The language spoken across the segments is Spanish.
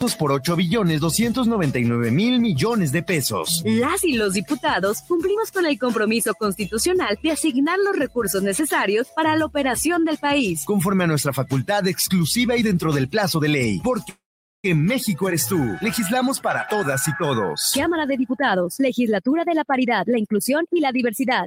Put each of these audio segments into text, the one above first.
por 8 billones 299 mil millones de pesos. Las y los diputados cumplimos con el compromiso constitucional de asignar los recursos necesarios para la operación del país. Conforme a nuestra facultad exclusiva y dentro del plazo de ley. Porque en México eres tú. Legislamos para todas y todos. Cámara de Diputados, Legislatura de la Paridad, la Inclusión y la Diversidad.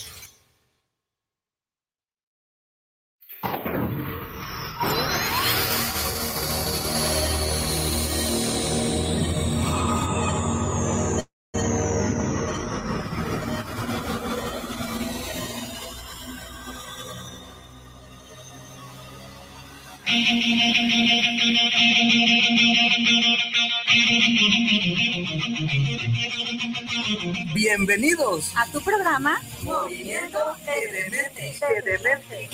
Bienvenidos a tu programa Movimiento Edemente.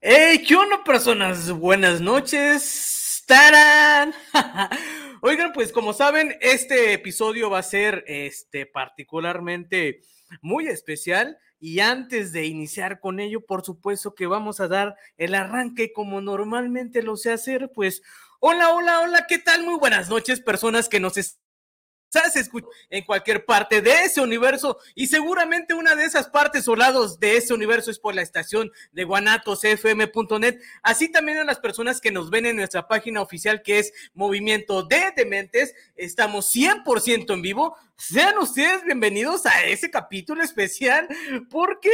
¡Hey! ¿Qué onda, personas? Buenas noches. ¡Tarán! Oigan, pues como saben, este episodio va a ser este particularmente muy especial. Y antes de iniciar con ello, por supuesto que vamos a dar el arranque como normalmente lo sé hacer. Pues, hola, hola, hola, ¿qué tal? Muy buenas noches, personas que nos están se en cualquier parte de ese universo y seguramente una de esas partes o de ese universo es por la estación de guanatosfm.net, así también a las personas que nos ven en nuestra página oficial que es Movimiento de Dementes, estamos 100% en vivo, sean ustedes bienvenidos a ese capítulo especial porque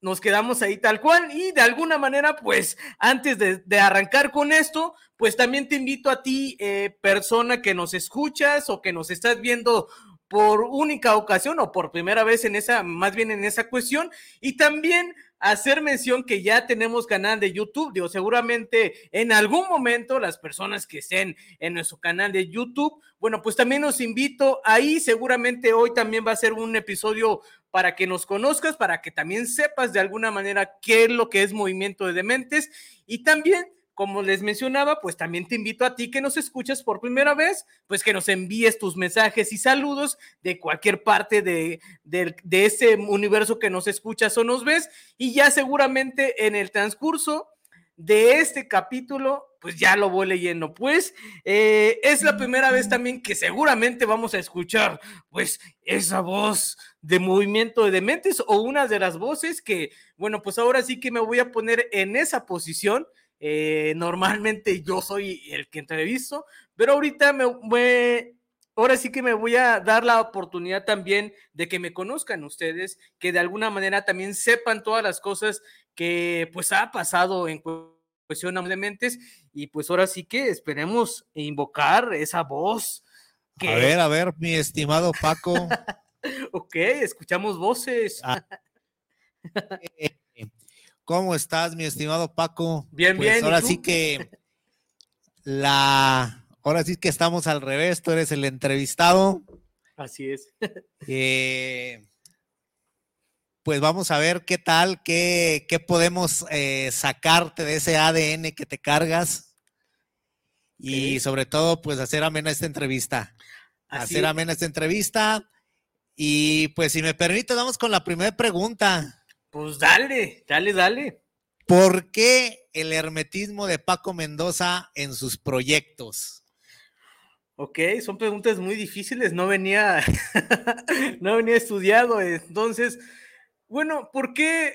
nos quedamos ahí tal cual y de alguna manera, pues antes de, arrancar con esto, pues también te invito a ti, eh, persona que nos escuchas o que nos estás viendo por única ocasión o por primera vez en esa, más bien en esa cuestión, y también hacer mención que ya tenemos canal de YouTube. Digo, seguramente en algún momento las personas que estén en nuestro canal de YouTube, bueno, pues también los invito ahí. Seguramente hoy también va a ser un episodio para que nos conozcas, para que también sepas de alguna manera qué es lo que es movimiento de dementes y también como les mencionaba, pues también te invito a ti que nos escuchas por primera vez, pues que nos envíes tus mensajes y saludos de cualquier parte de, de, ese universo que nos escuchas o nos ves. Y ya seguramente en el transcurso de este capítulo, pues ya lo voy leyendo. Pues eh, es la primera vez también que seguramente vamos a escuchar, pues, esa voz de movimiento de dementes o una de las voces que, bueno, pues ahora sí que me voy a poner en esa posición eh, normalmente yo soy el que entrevisto, pero ahorita me, ahora sí que me voy a dar la oportunidad también de que me conozcan ustedes, que de alguna manera también sepan todas las cosas que pues ha pasado en cuestión de mentes y pues ahora sí que esperemos invocar esa voz. A ver, a ver, mi estimado Paco. ok, escuchamos voces. Ah. ¿Cómo estás, mi estimado Paco? Bien, pues bien. Ahora sí que la, ahora sí que estamos al revés, tú eres el entrevistado. Así es. Eh, pues vamos a ver qué tal, qué, qué podemos eh, sacarte de ese ADN que te cargas. Y sobre todo, pues hacer amena esta entrevista. hacer amena esta entrevista. Y pues si me permite, vamos con la primera pregunta. Pues dale, dale, dale. ¿Por qué el hermetismo de Paco Mendoza en sus proyectos? Ok, son preguntas muy difíciles, no venía, no venía estudiado. Entonces, bueno, ¿por qué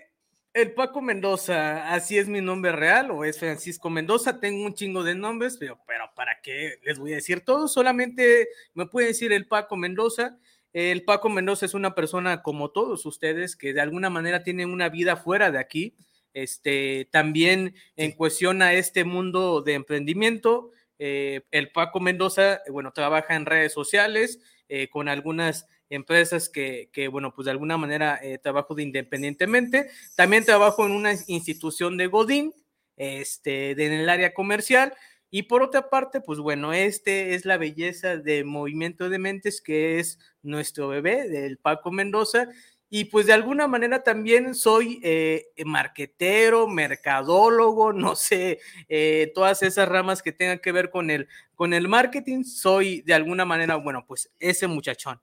el Paco Mendoza, así es mi nombre real, o es Francisco Mendoza, tengo un chingo de nombres, pero, pero ¿para qué les voy a decir todo? Solamente me puede decir el Paco Mendoza. El Paco Mendoza es una persona como todos ustedes que de alguna manera tienen una vida fuera de aquí. Este, también en cuestión a este mundo de emprendimiento, eh, el Paco Mendoza, bueno, trabaja en redes sociales eh, con algunas empresas que, bueno, pues de alguna manera eh, trabajo de independientemente. También trabajo en una institución de Godín, este, en el área comercial Y por otra parte, pues bueno, este es la belleza de Movimiento de Mentes, que es nuestro bebé, del Paco Mendoza. Y pues de alguna manera también soy eh, marquetero, mercadólogo, no sé, eh, todas esas ramas que tengan que ver con el, con el marketing, soy de alguna manera, bueno, pues ese muchachón.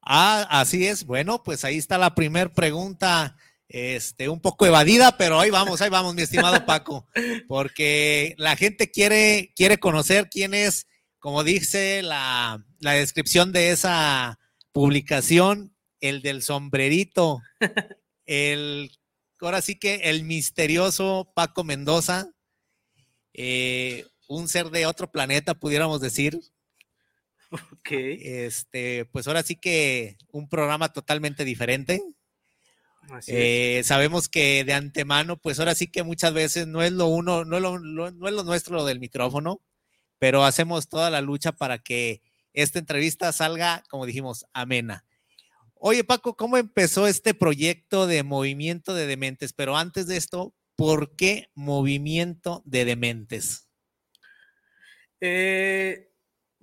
Ah, así es. Bueno, pues ahí está la primera pregunta este, un poco evadida, pero ahí vamos, ahí vamos, mi estimado Paco, porque la gente quiere, quiere conocer quién es, como dice la, la descripción de esa publicación, el del sombrerito, el, ahora sí que el misterioso Paco Mendoza, eh, un ser de otro planeta, pudiéramos decir. Ok. Este, pues ahora sí que un programa totalmente diferente. Eh, sabemos que de antemano, pues ahora sí que muchas veces no es lo uno, no es lo, no es lo nuestro lo del micrófono, pero hacemos toda la lucha para que esta entrevista salga, como dijimos, amena. Oye, Paco, ¿cómo empezó este proyecto de movimiento de dementes? Pero antes de esto, ¿por qué movimiento de dementes? Eh,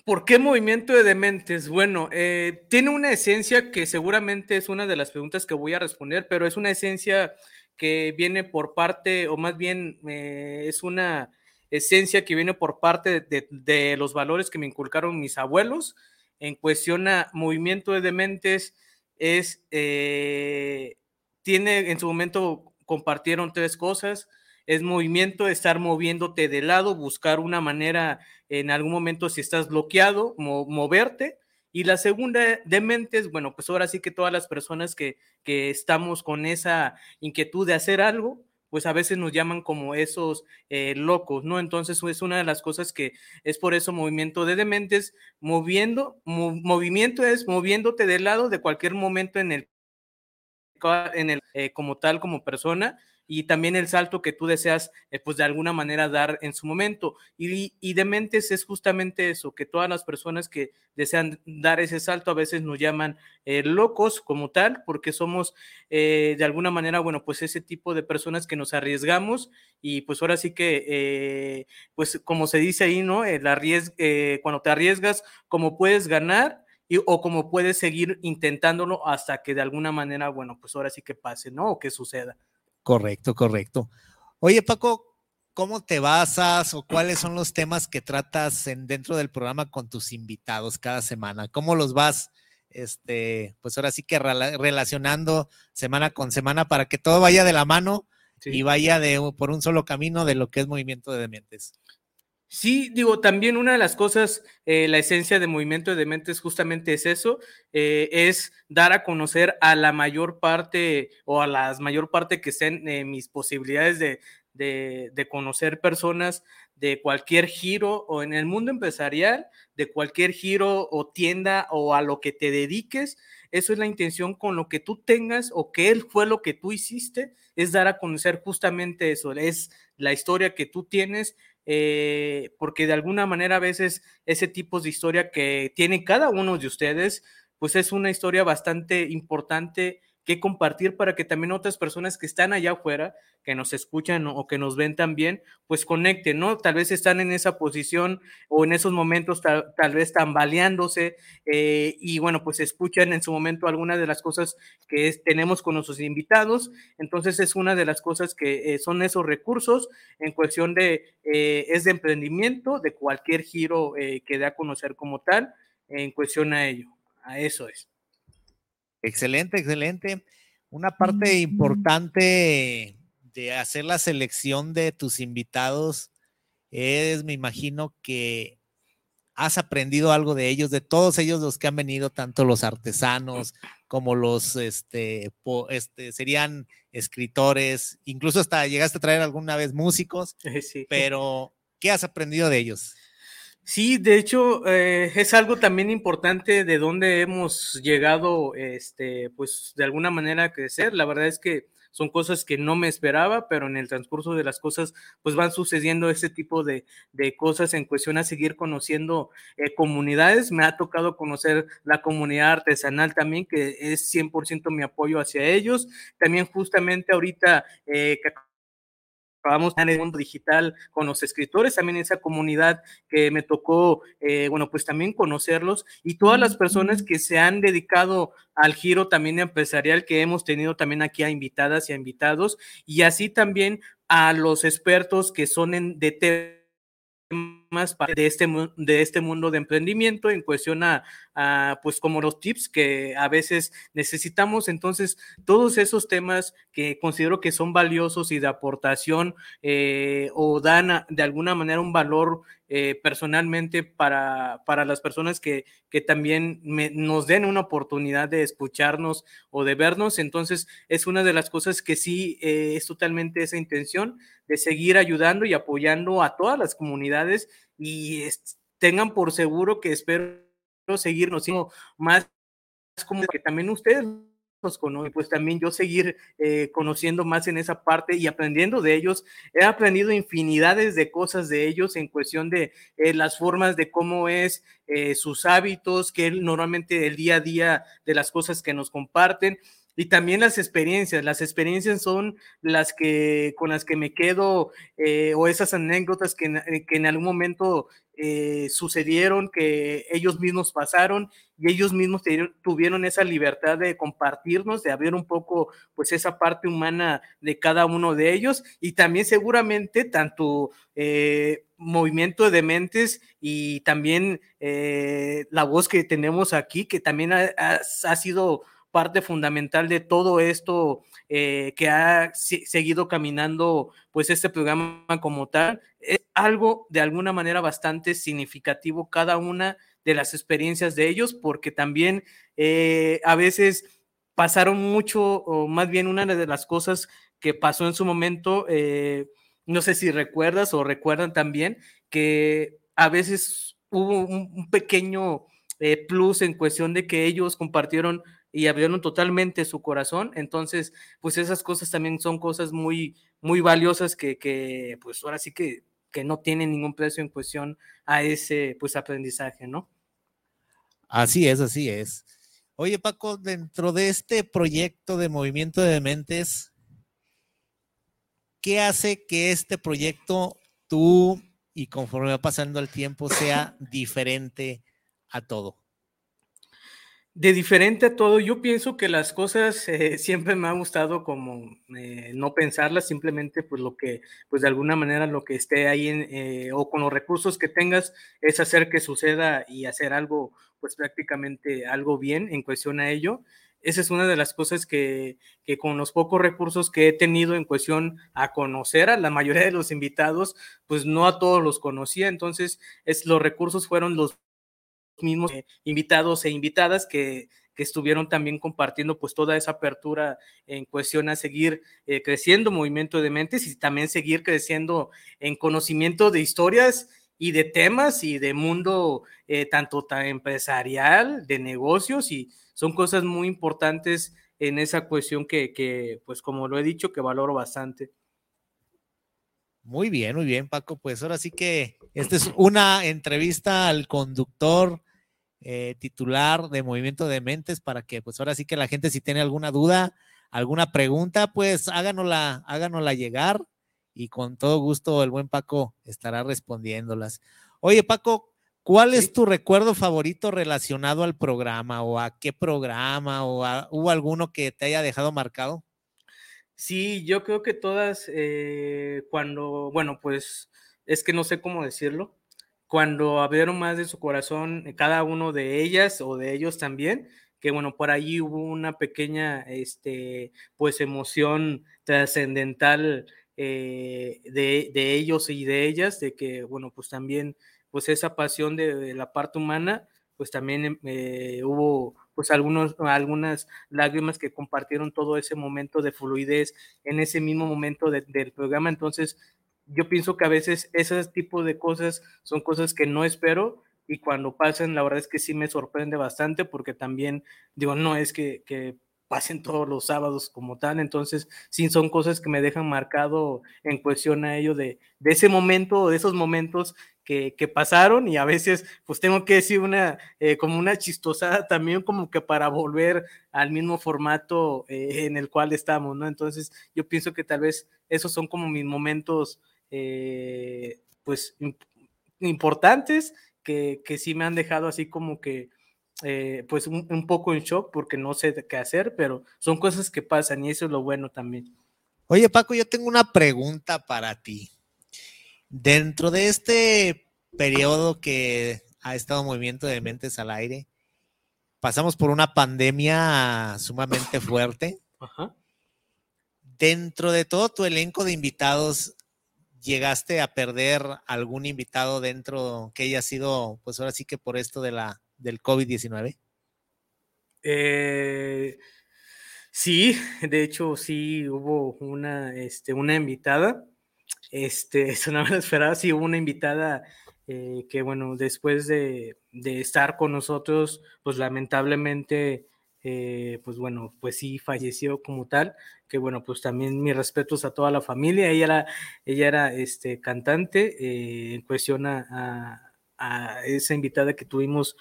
¿Por qué movimiento de dementes? Bueno, eh, tiene una esencia que seguramente es una de las preguntas que voy a responder, pero es una esencia que viene por parte, o más bien eh, es una esencia que viene por parte de, los valores que me inculcaron mis abuelos. En cuestión a movimiento de dementes, es, eh, tiene, en su momento compartieron tres cosas es movimiento, estar moviéndote de lado, buscar una manera en algún momento si estás bloqueado, moverte. Y la segunda de mentes, bueno, pues ahora sí que todas las personas que, que estamos con esa inquietud de hacer algo, pues a veces nos llaman como esos eh, locos, ¿no? Entonces es una de las cosas que es por eso movimiento de dementes, moviendo, movimiento es moviéndote de lado de cualquier momento en el, en el eh, como tal, como persona, y también el salto que tú deseas, eh, pues de alguna manera dar en su momento. Y, y de mentes es justamente eso, que todas las personas que desean dar ese salto a veces nos llaman eh, locos como tal, porque somos eh, de alguna manera, bueno, pues ese tipo de personas que nos arriesgamos y pues ahora sí que, pues como se dice ahí, ¿no? El arriesg cuando te arriesgas, como puedes ganar. Y, o como puedes seguir intentándolo hasta que de alguna manera, bueno, pues ahora sí que pase, ¿no? O que suceda. Correcto, correcto. Oye, Paco, ¿cómo te basas o cuáles son los temas que tratas en, dentro del programa con tus invitados cada semana? ¿Cómo los vas, este, pues ahora sí que relacionando semana con semana para que todo vaya de la mano y vaya de, por un solo camino de lo que es movimiento de dementes? Sí, digo, también una de las cosas, eh, la esencia de movimiento de dementes justamente es eso, eh, es dar a conocer a la mayor parte o a la mayor parte que estén mis posibilidades de, de, conocer personas de cualquier giro o en el mundo empresarial, de cualquier giro o tienda o a lo que te dediques. Eso es la intención con lo que tú tengas o que él fue lo que tú hiciste, es dar a conocer justamente eso, es la historia que tú tienes eh, porque de alguna manera a veces ese tipo de historia que tiene cada uno de ustedes, pues es una historia bastante importante compartir para que también otras personas que están allá afuera, que nos escuchan o que nos ven también, pues conecten, ¿no? Tal vez están en esa posición o en esos momentos tal, vez tambaleándose eh, y bueno, pues escuchan en su momento algunas de las cosas que tenemos con nuestros invitados. Entonces es una de las cosas que eh, son esos recursos en cuestión de, eh, es de emprendimiento, de cualquier giro que dé a conocer como tal, en cuestión a ello. A eso es. Excelente, excelente. Una parte importante de hacer la selección de tus invitados es, me imagino que has aprendido algo de ellos, de todos ellos los que han venido, tanto los artesanos como los, este, este serían escritores, incluso hasta llegaste a traer alguna vez músicos, sí. pero ¿qué has aprendido de ellos? Sí, de hecho, eh, es algo también importante de dónde hemos llegado, este, pues de alguna manera a crecer. La verdad es que son cosas que no me esperaba, pero en el transcurso de las cosas, pues van sucediendo ese tipo de, cosas en cuestión a seguir conociendo eh, comunidades. Me ha tocado conocer la comunidad artesanal también, que es 100% mi apoyo hacia ellos. También justamente ahorita eh, vamos en el mundo digital con los escritores, también esa comunidad que me tocó, eh, bueno, pues también conocerlos y todas las personas que se han dedicado al giro también empresarial que hemos tenido también aquí a invitadas y a invitados y así también a los expertos que son en, de más de este, de este mundo de emprendimiento en cuestión a, pues como los tips que a veces necesitamos. Entonces, todos esos temas que considero que son valiosos y de aportación eh, o dan de alguna manera un valor eh, personalmente para, para las personas que, que también nos den una oportunidad de escucharnos o de vernos. Entonces, es una de las cosas que sí eh, es totalmente esa intención de seguir ayudando y apoyando a todas las comunidades y tengan por seguro que espero seguirnos más como que también ustedes los conocen, pues también yo seguir eh, conociendo más en esa parte y aprendiendo de ellos. He aprendido infinidades de cosas de ellos en cuestión de eh, las formas de cómo es eh, sus hábitos, que normalmente el día a día de las cosas que nos comparten y también las experiencias. Las experiencias son las que con las que me quedo eh, o esas anécdotas que, eh, que en algún momento eh, sucedieron, que ellos mismos pasaron y ellos mismos tuvieron esa libertad de compartirnos, de abrir un poco pues esa parte humana de cada uno de ellos y también seguramente tanto movimiento de mentes y también la voz que tenemos aquí, que también ha, ha sido parte fundamental de todo esto eh, que ha seguido caminando, pues este programa como tal, es algo de alguna manera bastante significativo cada una de las experiencias de ellos, porque también eh, a veces pasaron mucho, o más bien una de las cosas que pasó en su momento, eh, no sé si recuerdas o recuerdan también, que a veces hubo un, pequeño plus en cuestión de que ellos compartieron y abrieron totalmente su corazón. Entonces, pues esas cosas también son cosas muy, muy valiosas que, que pues ahora sí que, que no tienen ningún precio en cuestión a ese, pues, aprendizaje, ¿no? Así es, así es. Oye, Paco, dentro de este proyecto de movimiento de mentes, ¿qué hace que este proyecto tú y conforme va pasando el tiempo sea diferente a todo? De diferente a todo, yo pienso que las cosas eh, siempre me ha gustado como eh, no pensarlas, simplemente pues lo que, pues de alguna manera lo que esté ahí eh, o con los recursos que tengas es hacer que suceda y hacer algo, pues prácticamente algo bien en cuestión a ello. Esa es una de las cosas que, que con los pocos recursos que he tenido en cuestión a conocer a la mayoría de los invitados, pues no a todos los conocía, entonces es, los recursos fueron los mismos invitados e invitadas que, que, estuvieron también compartiendo pues toda esa apertura en cuestión a seguir eh, creciendo movimiento de mentes y también seguir creciendo en conocimiento de historias y de temas y de mundo eh, tanto empresarial, de negocios y son cosas muy importantes en esa cuestión que, que, pues como lo he dicho, que valoro bastante. Muy bien, muy bien, Paco. Pues ahora sí que esta es una entrevista al conductor eh, titular de Movimiento de Mentes para que, pues ahora sí que la gente, si tiene alguna duda, alguna pregunta, pues háganosla, háganosla llegar y con todo gusto el buen Paco estará respondiéndolas. Oye, Paco, ¿cuál es tu recuerdo favorito relacionado al programa o a qué programa o hubo alguno que te haya dejado marcado? Sí, yo creo que todas, eh, cuando, bueno, pues es que no sé cómo decirlo, cuando abrieron más de su corazón eh, cada uno de ellas o de ellos también, que bueno, por ahí hubo una pequeña, este, pues emoción trascendental eh, de, ellos y de ellas, de que, bueno, pues también, pues esa pasión de, la parte humana, pues también hubo pues algunos, algunas lágrimas que compartieron todo ese momento de fluidez en ese mismo momento del programa. Entonces, yo pienso que a veces ese tipo de cosas son cosas que no espero y cuando pasan, la verdad es que sí me sorprende bastante porque también digo, no es que, que pasen todos los sábados como tal, entonces sí son cosas que me dejan marcado en cuestión a ello de, de ese momento de esos momentos que, pasaron y a veces pues tengo que decir una eh, como una chistosada también como que para volver al mismo formato eh, en el cual estamos, ¿no? Entonces yo pienso que tal vez esos son como mis momentos eh, pues importantes que, que, sí me han dejado así como que pues un, un, poco en shock porque no sé qué hacer, pero son cosas que pasan y eso es lo bueno también. Oye Paco, yo tengo una pregunta para ti. Dentro de este periodo que ha estado Movimiento de Mentes al Aire, pasamos por una pandemia sumamente fuerte. Dentro de todo tu elenco de invitados, ¿llegaste a perder algún invitado dentro que haya sido, pues ahora sí que por esto de la, del COVID-19? Eh, sí, de hecho sí hubo una, este, una invitada este, eso no me lo esperaba, sí hubo una invitada eh, que, bueno, después de, estar con nosotros, pues lamentablemente, eh, pues bueno, pues sí falleció como tal, que bueno, pues también mis respetos a toda la familia, ella era, ella era este, cantante, en cuestión a, esa invitada que tuvimos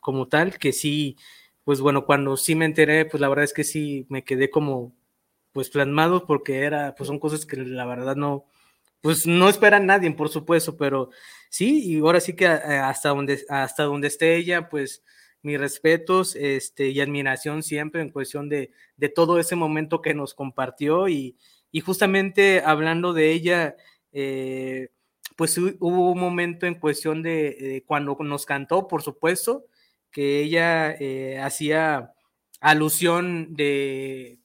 como tal, que sí, pues bueno, cuando sí me enteré, pues la verdad es que sí me quedé como pues plasmados porque era, pues son cosas que la verdad no, pues no esperan nadie, por supuesto, pero sí, y ahora sí que eh, hasta donde, hasta donde esté ella, pues mis respetos este, y admiración siempre en cuestión de, de todo ese momento que nos compartió y, y justamente hablando de ella, eh, pues hubo un momento en cuestión de, cuando nos cantó, por supuesto, que ella eh, hacía alusión de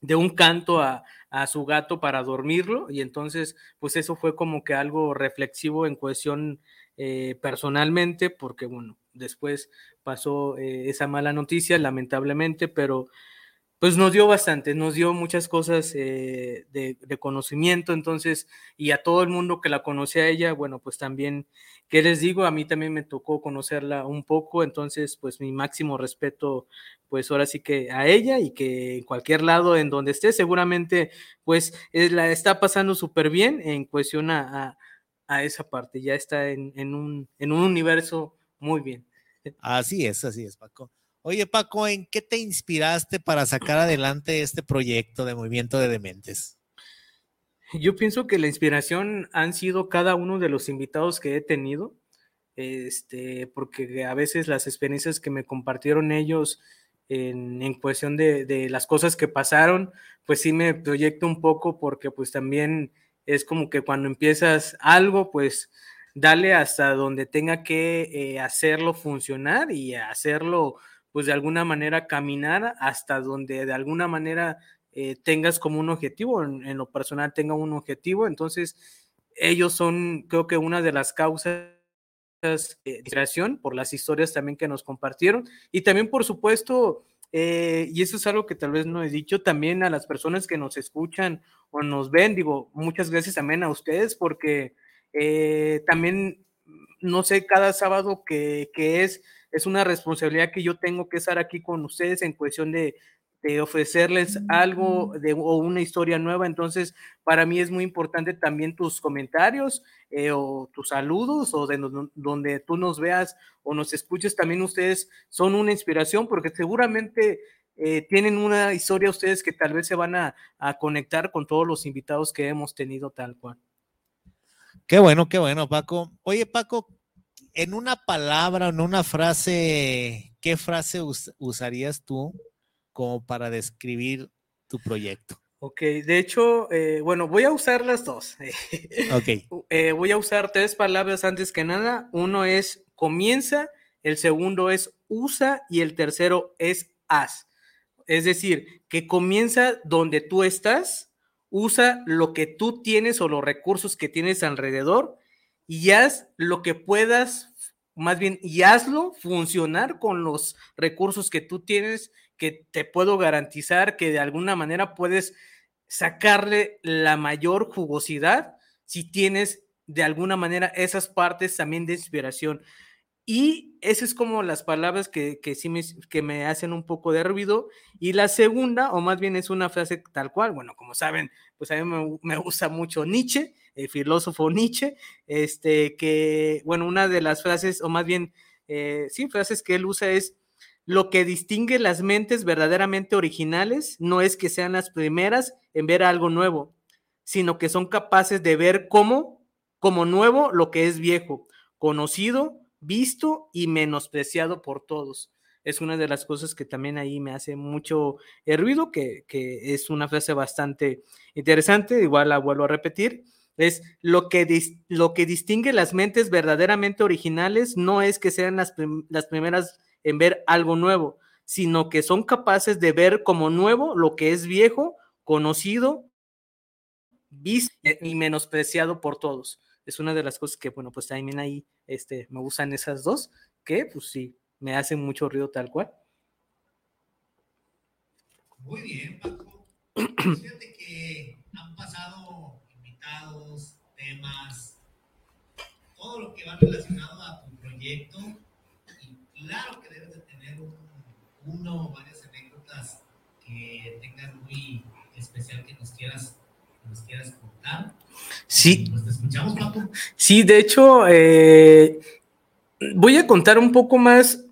de un canto a, su gato para dormirlo y entonces pues eso fue como que algo reflexivo en cuestión eh, personalmente porque bueno después pasó eh, esa mala noticia lamentablemente pero pues nos dio bastante, nos dio muchas cosas eh, de, conocimiento, entonces, y a todo el mundo que la conocía a ella, bueno, pues también, ¿qué les digo? A mí también me tocó conocerla un poco, entonces, pues mi máximo respeto, pues ahora sí que a ella y que en cualquier lado en donde esté, seguramente, pues la está pasando súper bien en cuestión a, a, esa parte, ya está en, en, un, en un universo muy bien. Así es, así es, Paco. Oye, Paco, ¿en qué te inspiraste para sacar adelante este proyecto de Movimiento de Dementes? Yo pienso que la inspiración han sido cada uno de los invitados que he tenido, este, porque a veces las experiencias que me compartieron ellos en, cuestión de, las cosas que pasaron, pues sí me proyecto un poco porque pues también es como que cuando empiezas algo, pues dale hasta donde tenga que eh, hacerlo funcionar y hacerlo pues de alguna manera caminar hasta donde de alguna manera eh, tengas como un objetivo, en, lo personal tenga un objetivo, entonces ellos son creo que una de las causas de inspiración por las historias también que nos compartieron. Y también por supuesto eh, y eso es algo que tal vez no he dicho también a las personas que nos escuchan o nos ven, digo, muchas gracias también a ustedes porque eh, también, no sé, cada sábado que, que es, es una responsabilidad que yo tengo que estar aquí con ustedes en cuestión de, ofrecerles algo de, o una historia nueva. Entonces, para mí es muy importante también tus comentarios eh, o tus saludos o de donde tú nos veas o nos escuches. También ustedes son una inspiración porque seguramente eh, tienen una historia ustedes que tal vez se van a, a conectar con todos los invitados que hemos tenido tal cual. Qué bueno, qué bueno, Paco. Oye, Paco, en una palabra, en una frase, ¿qué frase usarías tú como para describir tu proyecto? Ok, de hecho, eh, bueno, voy a usar las dos. ok. Eh, voy a usar tres palabras antes que nada. Uno es comienza, el segundo es usa y el tercero es haz. Es decir, que comienza donde tú estás, usa lo que tú tienes o los recursos que tienes alrededor y haz lo que puedas, más bien, y hazlo funcionar con los recursos que tú tienes, que te puedo garantizar que de alguna manera puedes sacarle la mayor jugosidad si tienes de alguna manera esas partes también de inspiración. Y esas es como las palabras que, que sí me, que me hacen un poco de ruido. Y la segunda, o más bien es una frase tal cual, bueno, como saben, pues a mí me, gusta mucho Nietzsche, el filósofo Nietzsche, este, que, bueno, una de las frases, o más bien, eh, sí, frases que él usa es, lo que distingue las mentes verdaderamente originales no es que sean las primeras en ver algo nuevo, sino que son capaces de ver como, como nuevo lo que es viejo, conocido, visto y menospreciado por todos. Es una de las cosas que también ahí me hace mucho ruido, que, que es una frase bastante interesante, igual la vuelvo a repetir, es lo que, lo que distingue las mentes verdaderamente originales no es que sean las, las primeras en ver algo nuevo, sino que son capaces de ver como nuevo lo que es viejo, conocido, visto y menospreciado por todos. Es una de las cosas que, bueno, pues también ahí este, me gustan esas dos, que pues sí, me hacen mucho ruido tal cual. Muy bien, Paco. Fíjate que han pasado temas, todo lo que va relacionado a tu proyecto claro que debes de tener uno o varias anécdotas que tengas muy especial que nos quieras, nos quieras contar. Sí. Pues te escuchamos, Paco. Sí, de hecho, eh, voy a contar un poco más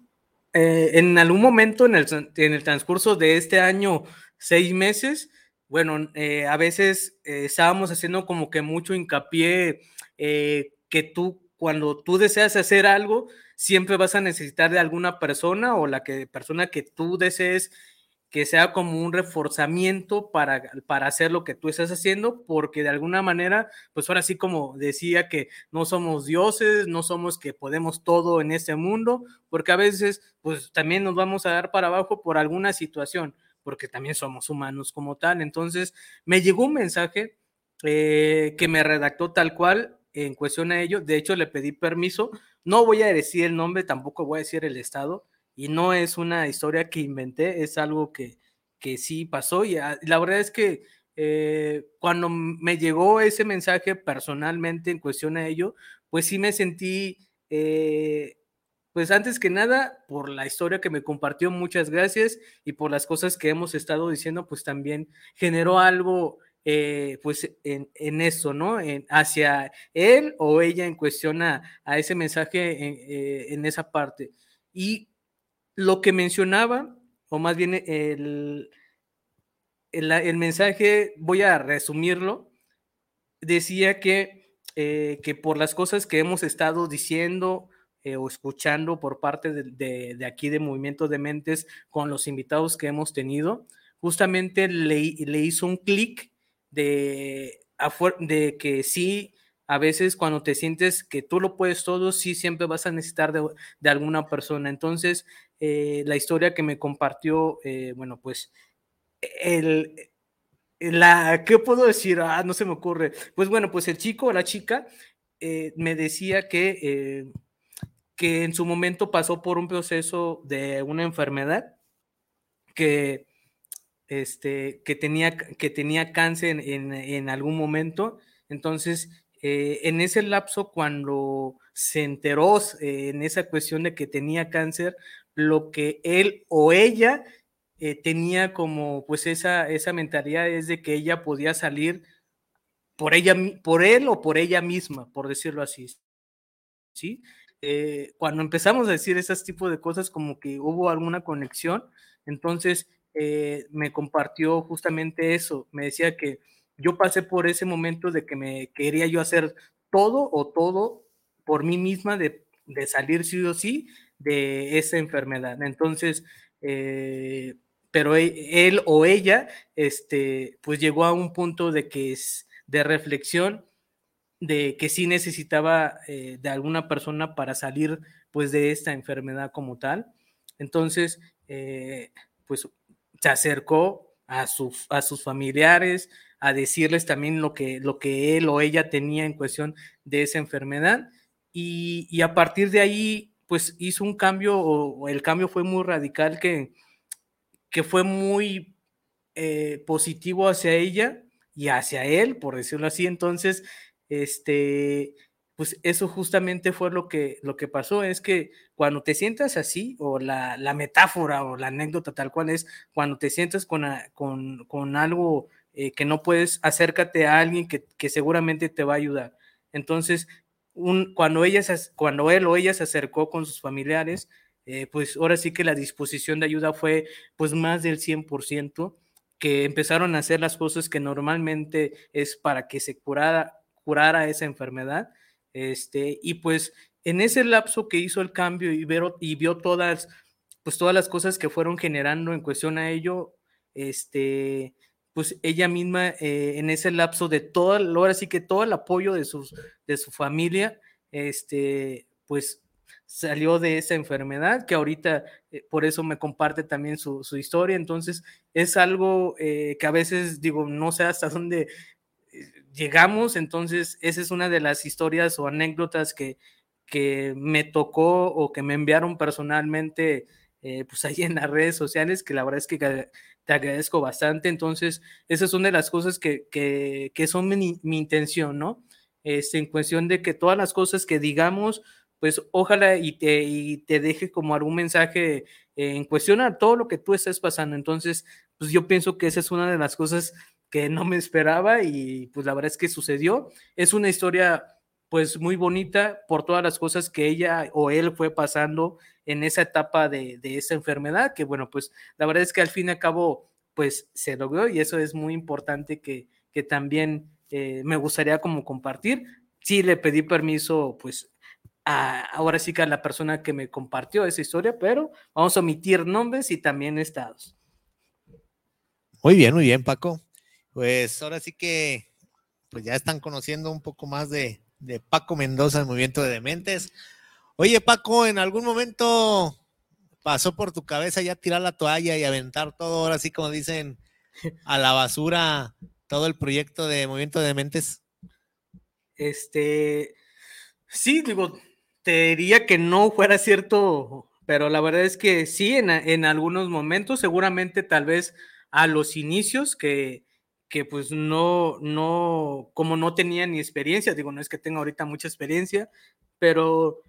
eh, en algún momento en el, en el, transcurso de este año, seis meses. Bueno, eh, a veces estábamos haciendo como que mucho hincapié que tú, cuando tú deseas hacer algo, siempre vas a necesitar de alguna persona o la que, persona que tú desees que sea como un reforzamiento para, para hacer lo que tú estás haciendo, porque de alguna manera, pues ahora sí como decía que no somos dioses, no somos que podemos todo en este mundo, porque a veces pues también nos vamos a dar para abajo por alguna situación, porque también somos humanos como tal. Entonces me llegó un mensaje eh, que me redactó tal cual en cuestión a ello, de hecho le pedí permiso no voy a decir el nombre, tampoco voy a decir el estado, y no es una historia que inventé, es algo que, que sí pasó. Y ah, la verdad es que eh, cuando me llegó ese mensaje personalmente en cuestión a ello, pues sí me sentí, eh, pues antes que nada, por la historia que me compartió, muchas gracias, y por las cosas que hemos estado diciendo, pues también generó algo eh, pues en, en, eso, ¿no? En, hacia él o ella en cuestión a, ese mensaje en, eh, en, esa parte. Y lo que mencionaba, o más bien el, el, el mensaje, voy a resumirlo, decía que, eh, que por las cosas que hemos estado diciendo, o escuchando por parte de, de, de, aquí de Movimiento de Mentes con los invitados que hemos tenido, justamente le, le hizo un clic de, de que sí, a veces cuando te sientes que tú lo puedes todo, sí siempre vas a necesitar de, alguna persona. Entonces, eh, la historia que me compartió, eh, bueno, pues, el, la, ¿qué puedo decir? Ah, no se me ocurre. Pues bueno, pues el chico o la chica eh, me decía que, que en su momento pasó por un proceso de una enfermedad que este, que, tenía, que tenía cáncer en, algún momento. Entonces, eh, en ese lapso, cuando se enteró eh, en esa cuestión de que tenía cáncer, lo que él o ella eh, tenía como pues esa, esa mentalidad es de que ella podía salir por ella, por él o por ella misma, por decirlo así. ¿Sí? Cuando empezamos a decir ese tipo de cosas, como que hubo alguna conexión, entonces eh, me compartió justamente eso. Me decía que yo pasé por ese momento de que me quería yo hacer todo o todo por mí misma de, salir sí o sí de esa enfermedad. Entonces, eh, pero e, él o ella, este, pues llegó a un punto de que es de reflexión de que sí necesitaba eh, de alguna persona para salir pues de esta enfermedad como tal. Entonces, pues se acercó a sus, a sus familiares, a decirles también lo que, lo que él o ella tenía en cuestión de esa enfermedad. Y, a partir de ahí, pues hizo un cambio, o, el cambio fue muy radical, que, que fue muy eh, positivo hacia ella y hacia él, por decirlo así. Entonces, este, pues eso justamente fue lo que, lo que pasó, es que cuando te sientas así, o la, metáfora o la anécdota tal cual es, cuando te sientas con, con, con algo eh, que no puedes, acércate a alguien que, que seguramente te va a ayudar. Entonces, un, cuando, ella cuando él o ella se acercó con sus familiares, eh, pues ahora sí que la disposición de ayuda fue pues más del 100%, que empezaron a hacer las cosas que normalmente es para que se curara, curara esa enfermedad. Este, y pues en ese lapso que hizo el cambio y, vio, todas, pues todas las cosas que fueron generando en cuestión a ello, este, pues ella misma eh, en ese lapso de todo, ahora sí que todo el apoyo de, sus, de su familia, este, pues salió de esa enfermedad, que ahorita eh, por eso me comparte también su, historia. Entonces, es algo eh, que a veces digo, no sé hasta dónde llegamos. Entonces, esa es una de las historias o anécdotas que, que me tocó o que me enviaron personalmente, pues ahí en las redes sociales, que la verdad es que te agradezco bastante. Entonces, esas son de las cosas que, que, son mi, intención, ¿no? Este, en cuestión de que todas las cosas que digamos, pues ojalá y te, y te deje como algún mensaje en cuestión a todo lo que tú estés pasando. Entonces, pues yo pienso que esa es una de las cosas que no me esperaba y pues la verdad es que sucedió. Es una historia pues muy bonita por todas las cosas que ella o él fue pasando en esa etapa de, esa enfermedad, que bueno, pues la verdad es que al fin y al cabo, pues se logró y eso es muy importante que, que también eh, me gustaría como compartir. Sí le pedí permiso, pues ahora sí que a la persona que me compartió esa historia, pero vamos a omitir nombres y también estados. Muy bien, muy bien, Paco. Pues ahora sí que pues ya están conociendo un poco más de, Paco Mendoza, el movimiento de dementes. Oye, Paco, ¿en algún momento pasó por tu cabeza ya tirar la toalla y aventar todo, ahora sí como dicen, a la basura todo el proyecto de movimiento de dementes? Este, sí, digo, te diría que no fuera cierto, pero la verdad es que sí, en, en algunos momentos, seguramente tal vez a los inicios que que pues no, no, como no tenía ni experiencia, digo, no es que tenga ahorita mucha experiencia, pero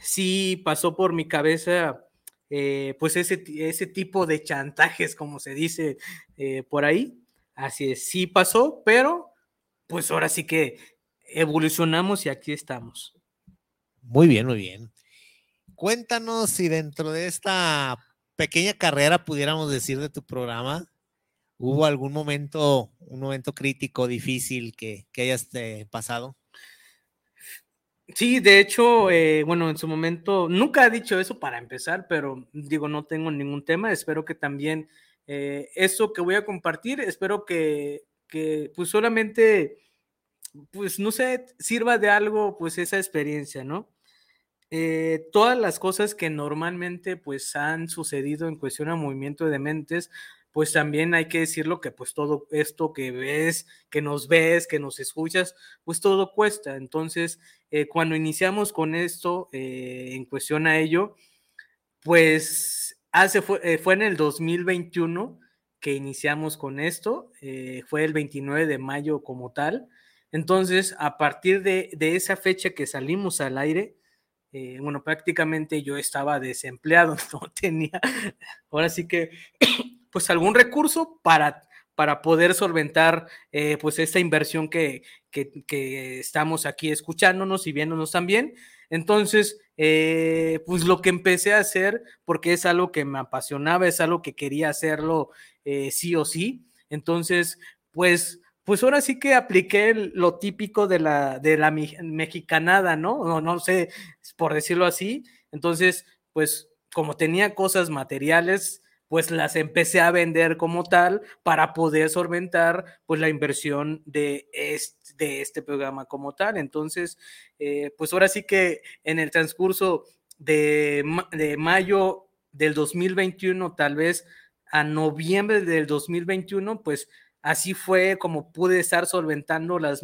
sí pasó por mi cabeza eh, pues ese, ese tipo de chantajes, como se dice eh, por ahí. Así es, sí pasó, pero pues ahora sí que evolucionamos y aquí estamos. Muy bien, muy bien. Cuéntanos si dentro de esta pequeña carrera pudiéramos decir de tu programa, ¿Hubo algún momento, un momento crítico, difícil que, hayas eh, pasado? Sí, de hecho, eh, bueno, en su momento, nunca ha dicho eso para empezar, pero digo, no tengo ningún tema. Espero que también eh, eso que voy a compartir, espero que, que, pues solamente, pues no sé, sirva de algo, pues esa experiencia, ¿no? todas las cosas que normalmente pues han sucedido en cuestión a movimiento de mentes, pues también hay que decirlo que pues todo esto que ves, que nos ves, que nos escuchas, pues todo cuesta. Entonces, eh, cuando iniciamos con esto eh, en cuestión a ello, pues hace, fue, eh, fue, en el 2021 que iniciamos con esto, fue el 29 de mayo como tal. Entonces, a partir de, de esa fecha que salimos al aire, bueno, prácticamente yo estaba desempleado, no tenía, ahora sí que pues algún recurso para, para poder solventar eh, pues esta inversión que, que, estamos aquí escuchándonos y viéndonos también. Entonces, eh, pues lo que empecé a hacer, porque es algo que me apasionaba, es algo que quería hacerlo eh, sí o sí. Entonces, pues, pues ahora sí que apliqué lo típico de la, de la mexicanada, ¿no? ¿no? No sé, por decirlo así. Entonces, pues como tenía cosas materiales, pues las empecé a vender como tal para poder solventar pues la inversión de este, de este programa como tal. Entonces, eh, pues ahora sí que en el transcurso de, de mayo del 2021, tal vez a noviembre del 2021, pues así fue como pude estar solventando las,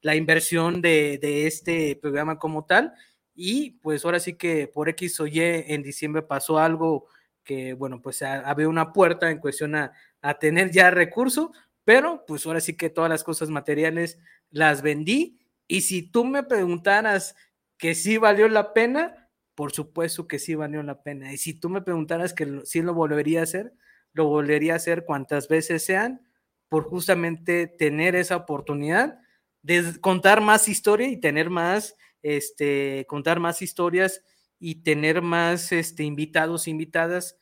la inversión de, de, este programa como tal. Y pues ahora sí que por X o Y en diciembre pasó algo que, bueno, pues había una puerta en cuestión a, tener ya recurso, pero pues ahora sí que todas las cosas materiales las vendí. Y si tú me preguntaras que sí valió la pena, por supuesto que sí valió la pena. Y si tú me preguntaras que sí lo volvería a hacer, lo volvería a hacer cuantas veces sean, por justamente tener esa oportunidad de contar más historia y tener más, este, contar más historias y tener más este, invitados, invitadas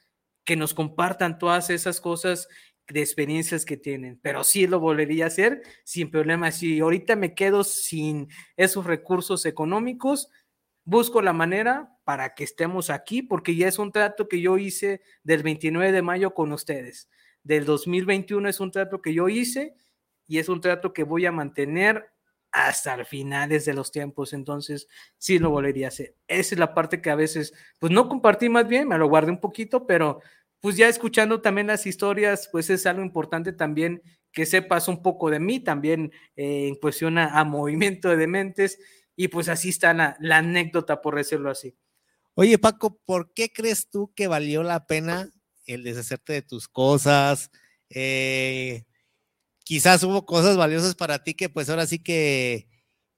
que nos compartan todas esas cosas de experiencias que tienen, pero sí lo volvería a hacer sin problema. Si ahorita me quedo sin esos recursos económicos, busco la manera para que estemos aquí, porque ya es un trato que yo hice del 29 de mayo con ustedes. Del 2021 es un trato que yo hice y es un trato que voy a mantener hasta el finales de los tiempos, entonces sí lo volvería a hacer. Esa es la parte que a veces, pues no compartí más bien, me lo guardé un poquito, pero pues ya escuchando también las historias, pues es algo importante también que sepas un poco de mí, también eh, en cuestión a, movimiento de mentes, y pues así está la, anécdota, por decirlo así. Oye, Paco, ¿por qué crees tú que valió la pena el deshacerte de tus cosas? Eh, quizás hubo cosas valiosas para ti que pues ahora sí que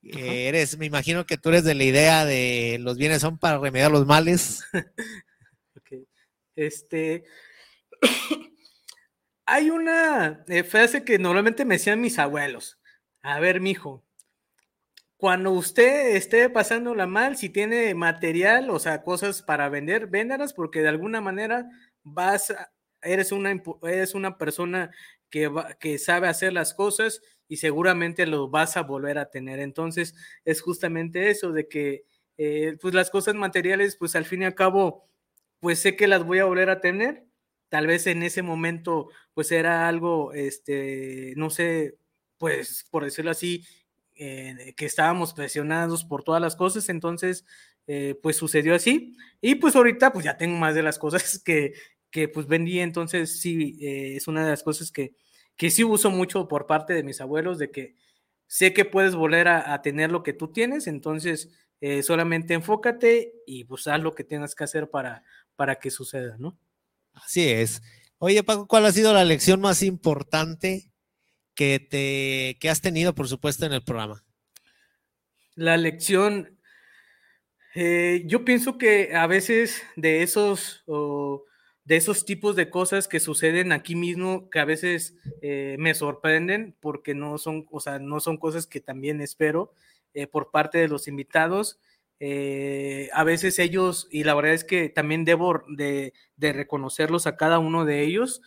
eres, me imagino que tú eres de la idea de los bienes son para remediar los males. Este, hay una eh, frase que normalmente me decían mis abuelos. A ver, mijo, cuando usted esté pasándola mal, si tiene material, o sea, cosas para vender, véndalas porque de alguna manera vas, eres una, eres una persona que, sabe hacer las cosas y seguramente lo vas a volver a tener. Entonces, es justamente eso de que, eh, pues las cosas materiales, pues al fin y al cabo, pues sé que las voy a volver a tener. Tal vez en ese momento, pues era algo, este, no sé, pues por decirlo así, eh, que estábamos presionados por todas las cosas, entonces, eh, pues sucedió así. Y pues ahorita, pues ya tengo más de las cosas que, que pues vendí, entonces sí, eh, es una de las cosas que, que sí uso mucho por parte de mis abuelos, de que sé que puedes volver a, a tener lo que tú tienes, entonces solamente enfócate y pues haz lo que tengas que hacer para, para que suceda, ¿no? Así es. Oye, Paco, ¿cuál ha sido la lección más importante que te que has tenido, por supuesto, en el programa? La lección, eh, yo pienso que a veces de esos de esos tipos de cosas que suceden aquí mismo, que a veces eh, me sorprenden porque no son, o sea, no son cosas que también espero eh, por parte de los invitados. Eh, a veces ellos, y la verdad es que también debo de, reconocerlos a cada uno de ellos,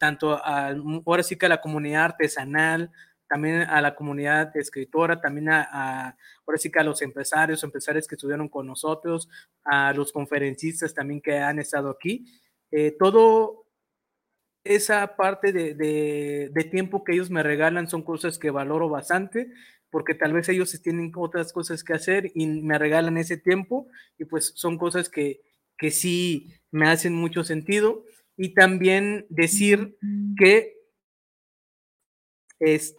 tanto a, ahora sí que a la comunidad artesanal, también a la comunidad escritora, también a, ahora sí que a los empresarios, empresarios que estuvieron con nosotros, a los conferencistas también que han estado aquí. Eh, todo esa parte de, de, tiempo que ellos me regalan son cosas que valoro bastante porque tal vez ellos tienen otras cosas que hacer y me regalan ese tiempo y pues son cosas que, que sí me hacen mucho sentido. Y también decir que es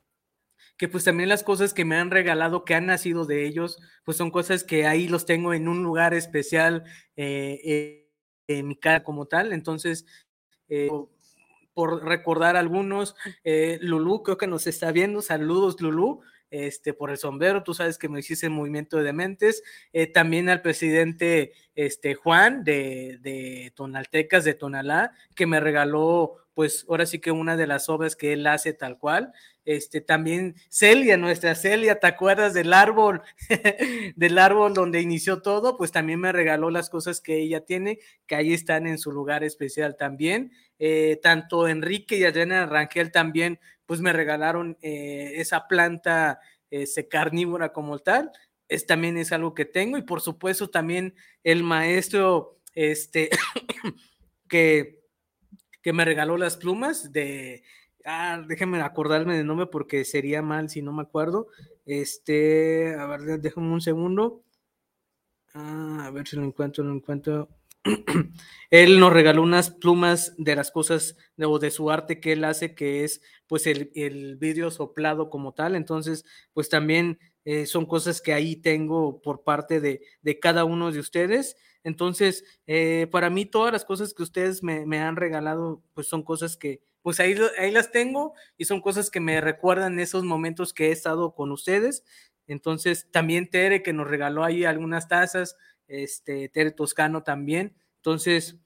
que pues también las cosas que me han regalado, que han nacido de ellos, pues son cosas que ahí los tengo en un lugar especial eh, eh, en mi cara como tal. Entonces, eh, por recordar algunos, Lulú creo que nos está viendo, saludos Lulú, este, por el sombrero, tú sabes que me hiciste el movimiento de dementes, eh, también al presidente este, Juan de, de, Tonaltecas, de Tonalá, que me regaló, pues ahora sí que una de las obras que él hace tal cual, este, también Celia, nuestra Celia, ¿te acuerdas del árbol, del árbol donde inició todo? Pues también me regaló las cosas que ella tiene, que ahí están en su lugar especial también. Eh, tanto Enrique y Adriana Rangel también pues me regalaron eh, esa planta ese carnívora como tal. Es, también es algo que tengo y por supuesto también el maestro este, que, que me regaló las plumas de, ah, déjenme acordarme del nombre porque sería mal si no me acuerdo. Este, a ver, déjame un segundo. Ah, a ver si lo encuentro, lo encuentro. él nos regaló unas plumas de las cosas de, de su arte que él hace, que es pues el, el vidrio soplado como tal. Entonces, pues también eh, son cosas que ahí tengo por parte de, de cada uno de ustedes. Entonces, eh, para mí todas las cosas que ustedes me, me, han regalado, pues son cosas que, pues ahí, ahí las tengo y son cosas que me recuerdan esos momentos que he estado con ustedes. Entonces, también Tere que nos regaló ahí algunas tazas, este, Tere Toscano también. Entonces,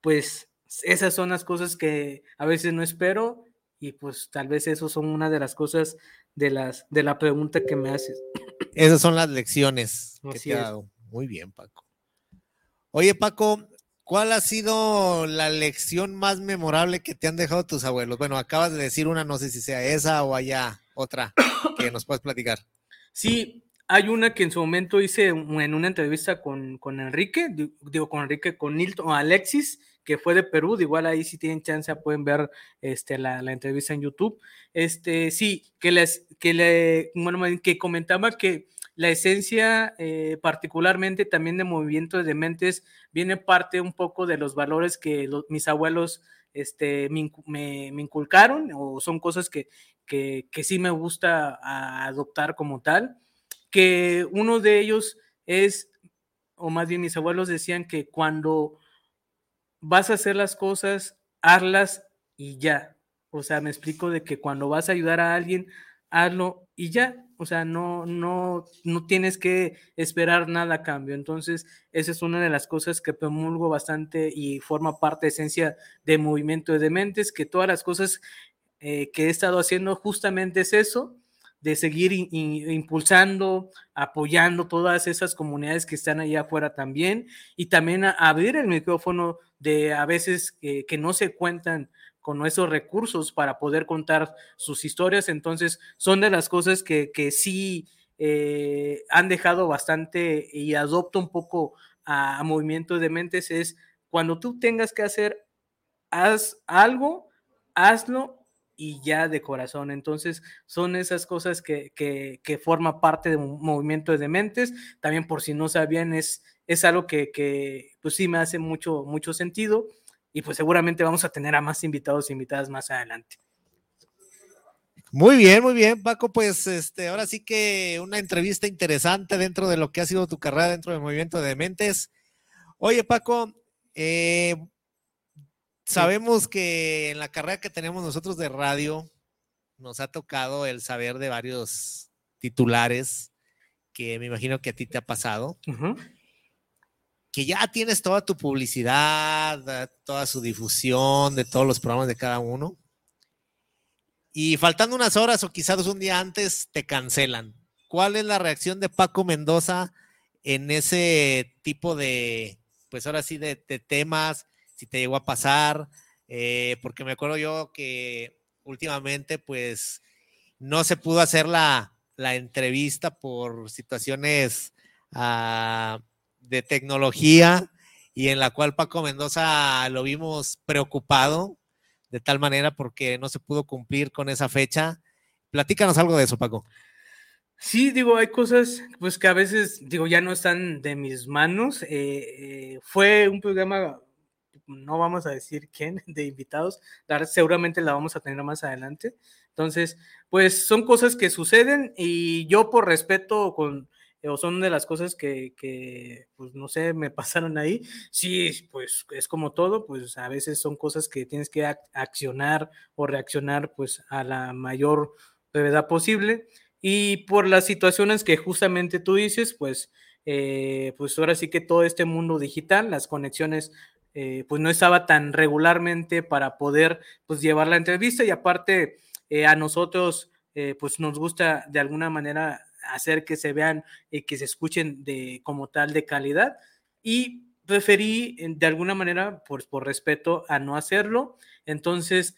pues esas son las cosas que a veces no espero y pues tal vez eso son una de las cosas de las de la pregunta que me haces. Esas son las lecciones que te ha dado. Muy bien, Paco. Oye, Paco, ¿cuál ha sido la lección más memorable que te han dejado tus abuelos? Bueno, acabas de decir una, no sé si sea esa o haya otra que nos puedas platicar. Sí, hay una que en su momento hice en una entrevista con, con Enrique, digo con Enrique, con Nilton, Alexis, que fue de Perú, igual ahí si tienen chance pueden ver este, la, entrevista en YouTube. Este, sí, que les, que le, bueno, que comentaba que la esencia eh, particularmente también de movimiento de mentes viene parte un poco de los valores que mis abuelos este, me, me, inculcaron o son cosas que, que, que sí me gusta adoptar como tal, que uno de ellos es, o más bien mis abuelos decían que cuando vas a hacer las cosas, hazlas y ya. O sea, me explico de que cuando vas a ayudar a alguien, hazlo y ya. O sea, no, no, no tienes que esperar nada a cambio. Entonces, esa es una de las cosas que promulgo bastante y forma parte, esencia de movimiento de mentes, que todas las cosas eh, que he estado haciendo justamente es eso, de seguir impulsando, apoyando todas esas comunidades que están allá afuera también y también abrir el micrófono de a veces que no se cuentan con esos recursos para poder contar sus historias. Entonces, son de las cosas que, que sí eh, han dejado bastante y adopto un poco a, movimiento de mentes, es cuando tú tengas que hacer, haz algo, hazlo y ya de corazón. Entonces, son esas cosas que, que, que forma parte de un movimiento de mentes. También, por si no sabían, es, es algo que, que, pues sí me hace mucho, mucho sentido. Y pues seguramente vamos a tener a más invitados e invitadas más adelante. Muy bien, muy bien, Paco. Pues este, ahora sí que una entrevista interesante dentro de lo que ha sido tu carrera dentro del movimiento de mentes. Oye, Paco, eh, Sabemos que en la carrera que tenemos nosotros de radio nos ha tocado el saber de varios titulares que me imagino que a ti te ha pasado. Que ya tienes toda tu publicidad, toda su difusión de todos los programas de cada uno. Y faltando unas horas o quizás un día antes te cancelan. ¿Cuál es la reacción de Paco Mendoza en ese tipo de, pues ahora sí, de, de temas? Si te llegó a pasar, eh, porque me acuerdo yo que últimamente pues no se pudo hacer la, entrevista por situaciones ah, de tecnología y en la cual Paco Mendoza lo vimos preocupado de tal manera porque no se pudo cumplir con esa fecha. Platícanos algo de eso, Paco. Sí, digo, hay cosas pues que a veces, digo, ya no están de mis manos. Eh, eh, fue un programa no vamos a decir quién de invitados, seguramente la vamos a tener más adelante. Entonces, pues son cosas que suceden y yo por respeto con, o son de las cosas que, que, pues no sé, me pasaron ahí. Sí, pues es como todo, pues a veces son cosas que tienes que accionar o reaccionar pues a la mayor brevedad posible. Y por las situaciones que justamente tú dices, pues, eh, pues ahora sí que todo este mundo digital, las conexiones eh, pues no estaba tan regularmente para poder pues llevar la entrevista y aparte eh, a nosotros eh, pues nos gusta de alguna manera hacer que se vean y que se escuchen de como tal de calidad. Y preferí de alguna manera pues por respeto a no hacerlo. Entonces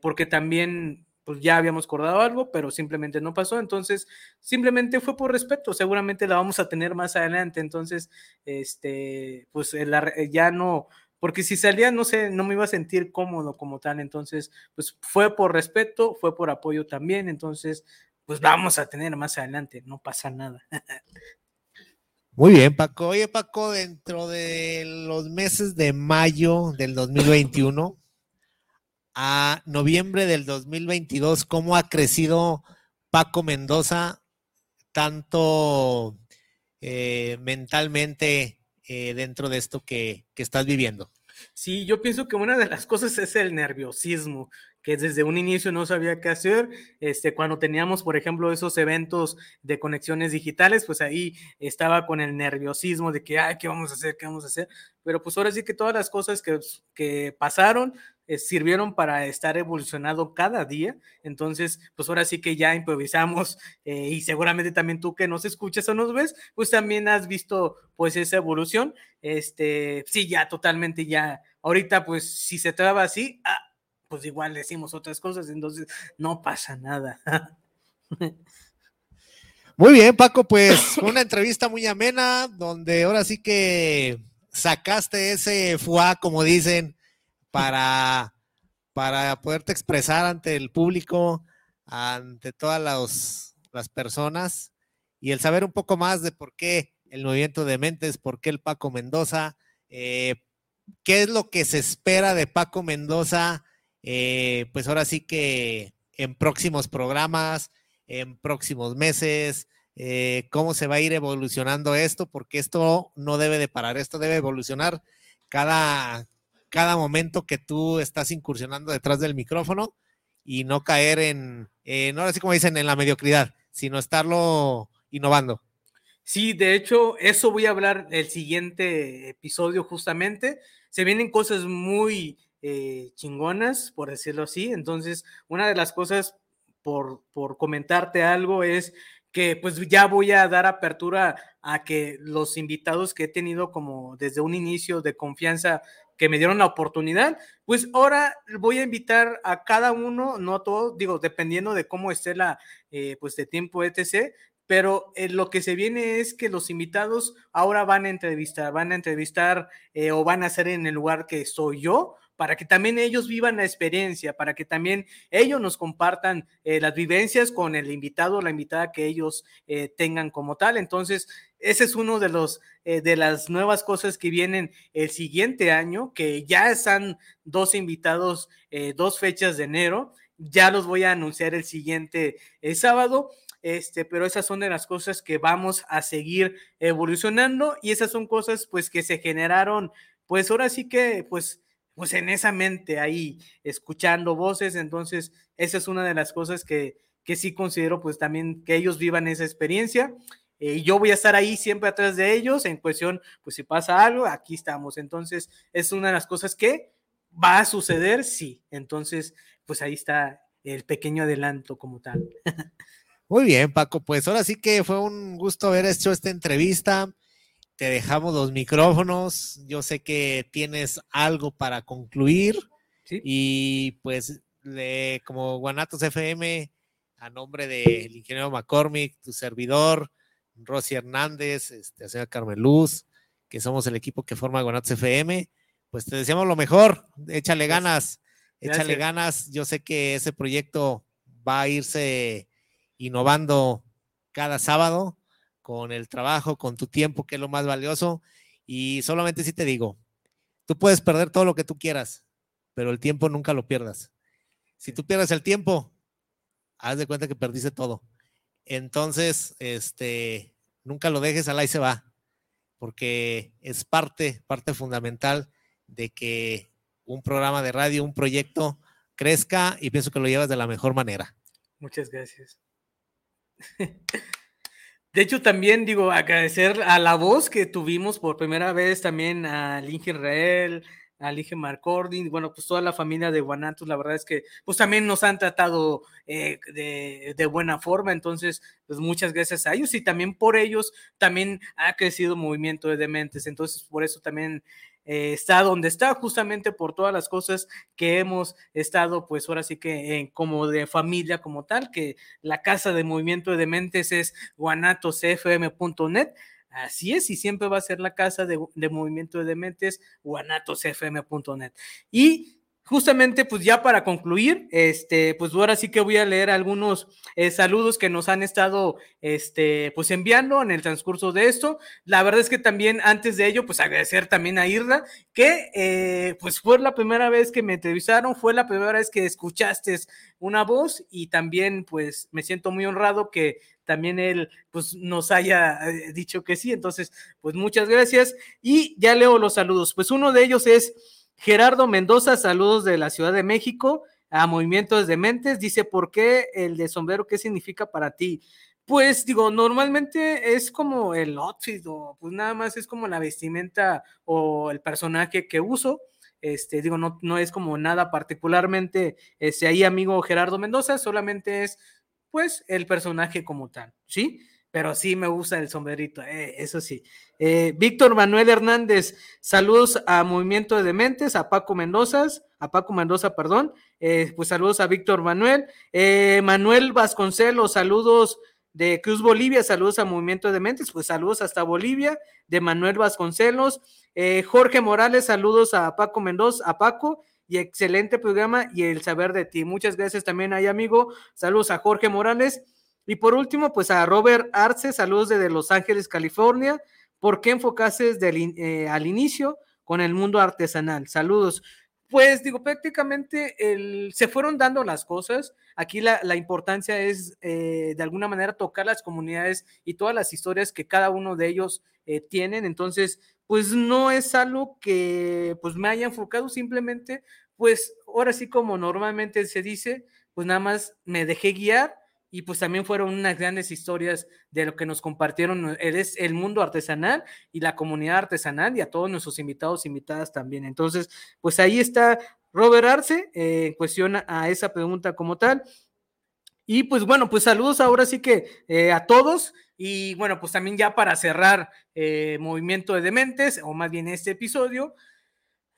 porque también pues ya habíamos acordado algo, pero simplemente no pasó. Entonces, simplemente fue por respeto. Seguramente la vamos a tener más adelante. Entonces, este, pues ya no, porque si salía, no sé, no me iba a sentir cómodo como tal. Entonces, pues fue por respeto, fue por apoyo también. Entonces, pues vamos a tener más adelante. No pasa nada. Muy bien, Paco. Oye, Paco, dentro de los meses de mayo del 2021 a noviembre del 2022, ¿cómo ha crecido Paco Mendoza tanto eh, mentalmente eh, dentro de esto que, estás viviendo? Sí, yo pienso que una de las cosas es el nerviosismo que desde un inicio no sabía qué hacer. Este, cuando teníamos, por ejemplo, esos eventos de conexiones digitales, pues ahí estaba con el nerviosismo de que, ay, ¿qué vamos a hacer? ¿Qué vamos a hacer? Pero pues ahora sí que todas las cosas que, que pasaron eh, sirvieron para estar evolucionando cada día. Entonces, pues ahora sí que ya improvisamos eh, y seguramente también tú que nos escuchas o nos ves, pues también has visto pues esa evolución. Este, sí, ya totalmente ya. Ahorita, pues si se traba así, ah, pues igual decimos otras cosas, entonces no pasa nada. Muy bien, Paco, pues una entrevista muy amena, donde ahora sí que sacaste ese fuá, como dicen, para, para poderte expresar ante el público, ante todas las personas, y el saber un poco más de por qué el movimiento de mentes, por qué el Paco Mendoza, eh, qué es lo que se espera de Paco Mendoza eh, pues ahora sí que en próximos programas, en próximos meses, eh, cómo se va a ir evolucionando esto, porque esto no debe de parar, esto debe evolucionar cada, cada momento que tú estás incursionando detrás del micrófono y no caer en, en, ahora sí como dicen, en la mediocridad, sino estarlo innovando. Sí, de hecho, eso voy a hablar el siguiente episodio justamente. Se vienen cosas muy eh, chingonas, por decirlo así. Entonces, una de las cosas, por, por comentarte algo, es que pues ya voy a dar apertura a que los invitados que he tenido como desde un inicio de confianza que me dieron la oportunidad, pues ahora voy a invitar a cada uno, no a todos, digo, dependiendo de cómo esté la, eh, pues de tiempo etc., pero eh, lo que se viene es que los invitados ahora van a entrevistar, van a entrevistar o van a ser en el lugar que soy yo, para que también ellos vivan la experiencia, para que también ellos nos compartan eh, las vivencias con el invitado o la invitada que ellos eh, tengan como tal. Entonces, ese es uno de los eh, de las nuevas cosas que vienen el siguiente año, que ya están dos invitados, dos fechas de enero. Ya los voy a anunciar el siguiente sábado. Este, pero esas son de las cosas que vamos a seguir evolucionando y esas son cosas pues que se generaron, pues ahora sí que pues pues en esa mente ahí, escuchando voces. Entonces, esa es una de las cosas que, que sí considero, pues también que ellos vivan esa experiencia. Eh, y yo voy a estar ahí siempre atrás de ellos en cuestión, pues si pasa algo, aquí estamos. Entonces, es una de las cosas que va a suceder, sí. Entonces, pues ahí está el pequeño adelanto como tal. Muy bien, Paco, pues ahora sí que fue un gusto haber hecho esta entrevista te dejamos los micrófonos. Yo sé que tienes algo para concluir. Y pues, como Guanatos FM, a nombre del ingeniero McCormick, tu servidor, Rosy Hernández, este, la señora Carmen Luz, que somos el equipo que forma Guanatos FM, pues te deseamos lo mejor. Échale ganas, échale ganas. Yo sé que ese proyecto va a irse innovando cada sábado con el trabajo, con tu tiempo, que es lo más valioso. Y solamente si te digo, tú puedes perder todo lo que tú quieras, pero el tiempo nunca lo pierdas. Si tú pierdes el tiempo, haz de cuenta que perdiste todo. Entonces, este, nunca lo dejes, al ahí se va, porque es parte, parte fundamental de que un programa de radio, un proyecto crezca y pienso que lo llevas de la mejor manera. Muchas gracias. De hecho, también digo, agradecer a la voz que tuvimos por primera vez también a Inge Israel, a Inge Marcordi, bueno, pues toda la familia de Guanatos, la verdad es que pues también nos han tratado eh, de, de, buena forma, entonces, pues muchas gracias a ellos y también por ellos también ha crecido Movimiento de Dementes, entonces por eso también eh, está donde está, justamente por todas las cosas que hemos estado, pues ahora sí que como de familia como tal, que la casa de movimiento de dementes es guanatosfm.net. Así es, y siempre va a ser la casa de, de movimiento de dementes, guanatosfm.net. Y justamente, pues ya para concluir, este, pues ahora sí que voy a leer algunos eh, saludos que nos han estado, este, pues enviando en el transcurso de esto. La verdad es que también antes de ello, pues agradecer también a Irra, que eh, pues fue la primera vez que me entrevistaron, fue la primera vez que escuchaste una voz y también pues me siento muy honrado que también él pues nos haya eh, dicho que sí. Entonces, pues muchas gracias y ya leo los saludos. Pues uno de ellos es... Gerardo Mendoza, saludos de la Ciudad de México. a Movimientos de Mentes. Dice, ¿por qué el de sombrero? ¿Qué significa para ti? Pues digo, normalmente es como el outfit o pues nada más es como la vestimenta o el personaje que uso. Este, digo, no, no es como nada particularmente, este, ahí amigo Gerardo Mendoza, solamente es pues el personaje como tal, ¿sí? Pero sí me gusta el sombrerito, eh, eso sí. Eh, Víctor Manuel Hernández, saludos a Movimiento de Dementes, a Paco Mendoza, a Paco Mendoza, perdón, eh, pues saludos a Víctor Manuel. Manuel Vasconcelos, saludos de Cruz Bolivia, saludos a Movimiento de Mentes, pues saludos hasta Bolivia, de Manuel Vasconcelos, Jorge Morales, saludos a Paco Mendoza, a Paco, y excelente programa y el saber de ti. Muchas gracias también ahí, amigo. Saludos a Jorge Morales. Y por último, pues a Robert Arce, saludos desde Los Ángeles, California. ¿Por qué enfocaste desde eh, al inicio con el mundo artesanal? Saludos. Pues digo, prácticamente se fueron dando las cosas. Aquí la, la importancia es eh, de alguna manera tocar las comunidades y todas las historias que cada uno de ellos eh, tienen. Entonces, pues no es algo que pues me haya enfocado, simplemente, pues ahora sí como normalmente se dice, pues nada más me dejé guiar y pues también fueron unas grandes historias de lo que nos compartieron es el mundo artesanal y la comunidad artesanal y a todos nuestros invitados invitadas también. Entonces, pues ahí está Robert Arce eh, en cuestión a esa pregunta como tal. Y pues bueno, pues saludos ahora sí que eh, a todos. Y bueno, pues también ya para cerrar eh, Movimiento de Dementes, o más bien este episodio,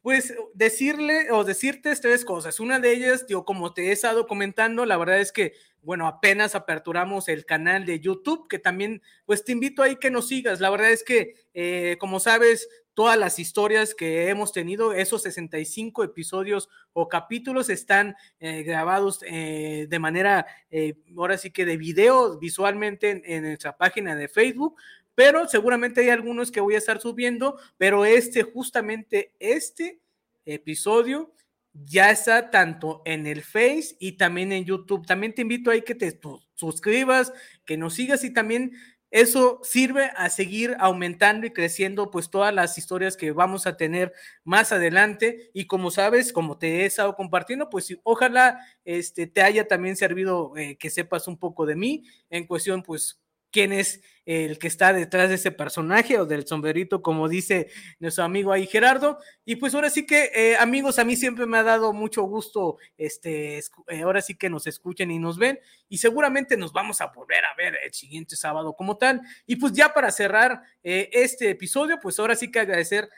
pues decirle o decirte tres cosas. Una de ellas, yo como te he estado comentando, la verdad es que, bueno, apenas aperturamos el canal de YouTube, que también, pues te invito ahí que nos sigas. La verdad es que, eh, como sabes, todas las historias que hemos tenido, esos 65 episodios o capítulos están eh, grabados eh, de manera, eh, ahora sí que de video, visualmente en, nuestra página de Facebook, pero seguramente hay algunos que voy a estar subiendo, pero este, justamente este episodio ya está tanto en el Face y también en YouTube. También te invito ahí que te suscribas, que nos sigas y también eso sirve a seguir aumentando y creciendo pues todas las historias que vamos a tener más adelante y como sabes, como te he estado compartiendo, pues ojalá este, te haya también servido eh, que sepas un poco de mí en cuestión pues quién es el que está detrás de ese personaje o del sombrerito, como dice nuestro amigo ahí Gerardo. Y pues ahora sí que, eh, amigos, a mí siempre me ha dado mucho gusto, este, eh, ahora sí que nos escuchen y nos ven, y seguramente nos vamos a volver a ver el siguiente sábado como tal. Y pues ya para cerrar eh, este episodio, pues ahora sí que agradecer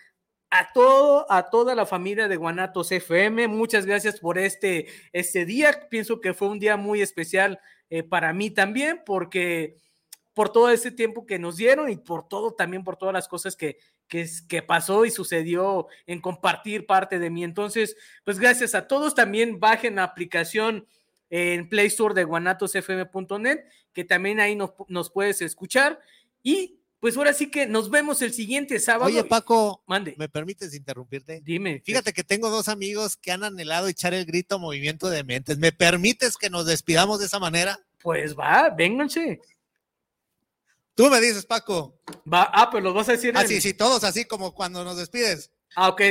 a todo, a toda la familia de Guanatos FM. Muchas gracias por este, este día. Pienso que fue un día muy especial para mí también, porque por todo ese tiempo que nos dieron y por todo, también por todas las cosas que, que, que, pasó y sucedió en compartir parte de mí. Entonces, pues gracias a todos. También bajen la aplicación en Play Store de guanatosfm.net, que también ahí nos, nos, puedes escuchar. Y pues ahora sí que nos vemos el siguiente sábado. Oye, Paco, mande. ¿me permites interrumpirte? Dime. Fíjate que tengo dos amigos que han anhelado echar el grito movimiento de mentes. ¿Me permites que nos despidamos de esa manera? Pues va, vénganse. Tú me dices, Paco. Va, ah, pero los vas a decir. Ah, sí, sí, todos así como cuando nos despides. Ah, ok.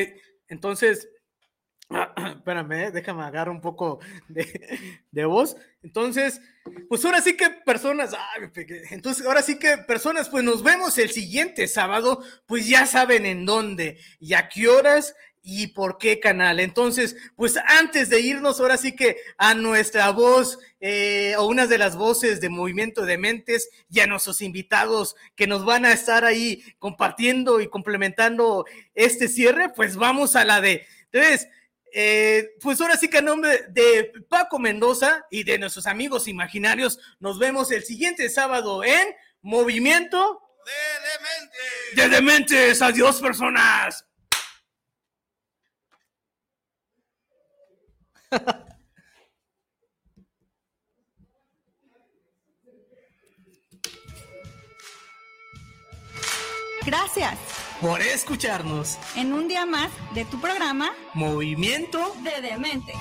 Entonces, espérame, eh, déjame agarrar un poco de, voz. Entonces, pues ahora sí que personas, entonces ahora sí que personas, pues nos vemos el siguiente sábado, pues ya saben en dónde y a qué horas y por qué canal. Entonces, pues antes de irnos, ahora sí que a nuestra voz eh, o unas de las voces de Movimiento de Mentes y a nuestros invitados que nos van a estar ahí compartiendo y complementando este cierre, pues vamos a la de. Entonces, eh, pues ahora sí que a nombre de Paco Mendoza y de nuestros amigos imaginarios, nos vemos el siguiente sábado en Movimiento de Dementes. De Dementes. Adiós, personas. Gracias por escucharnos en un día más de tu programa Movimiento de Demente.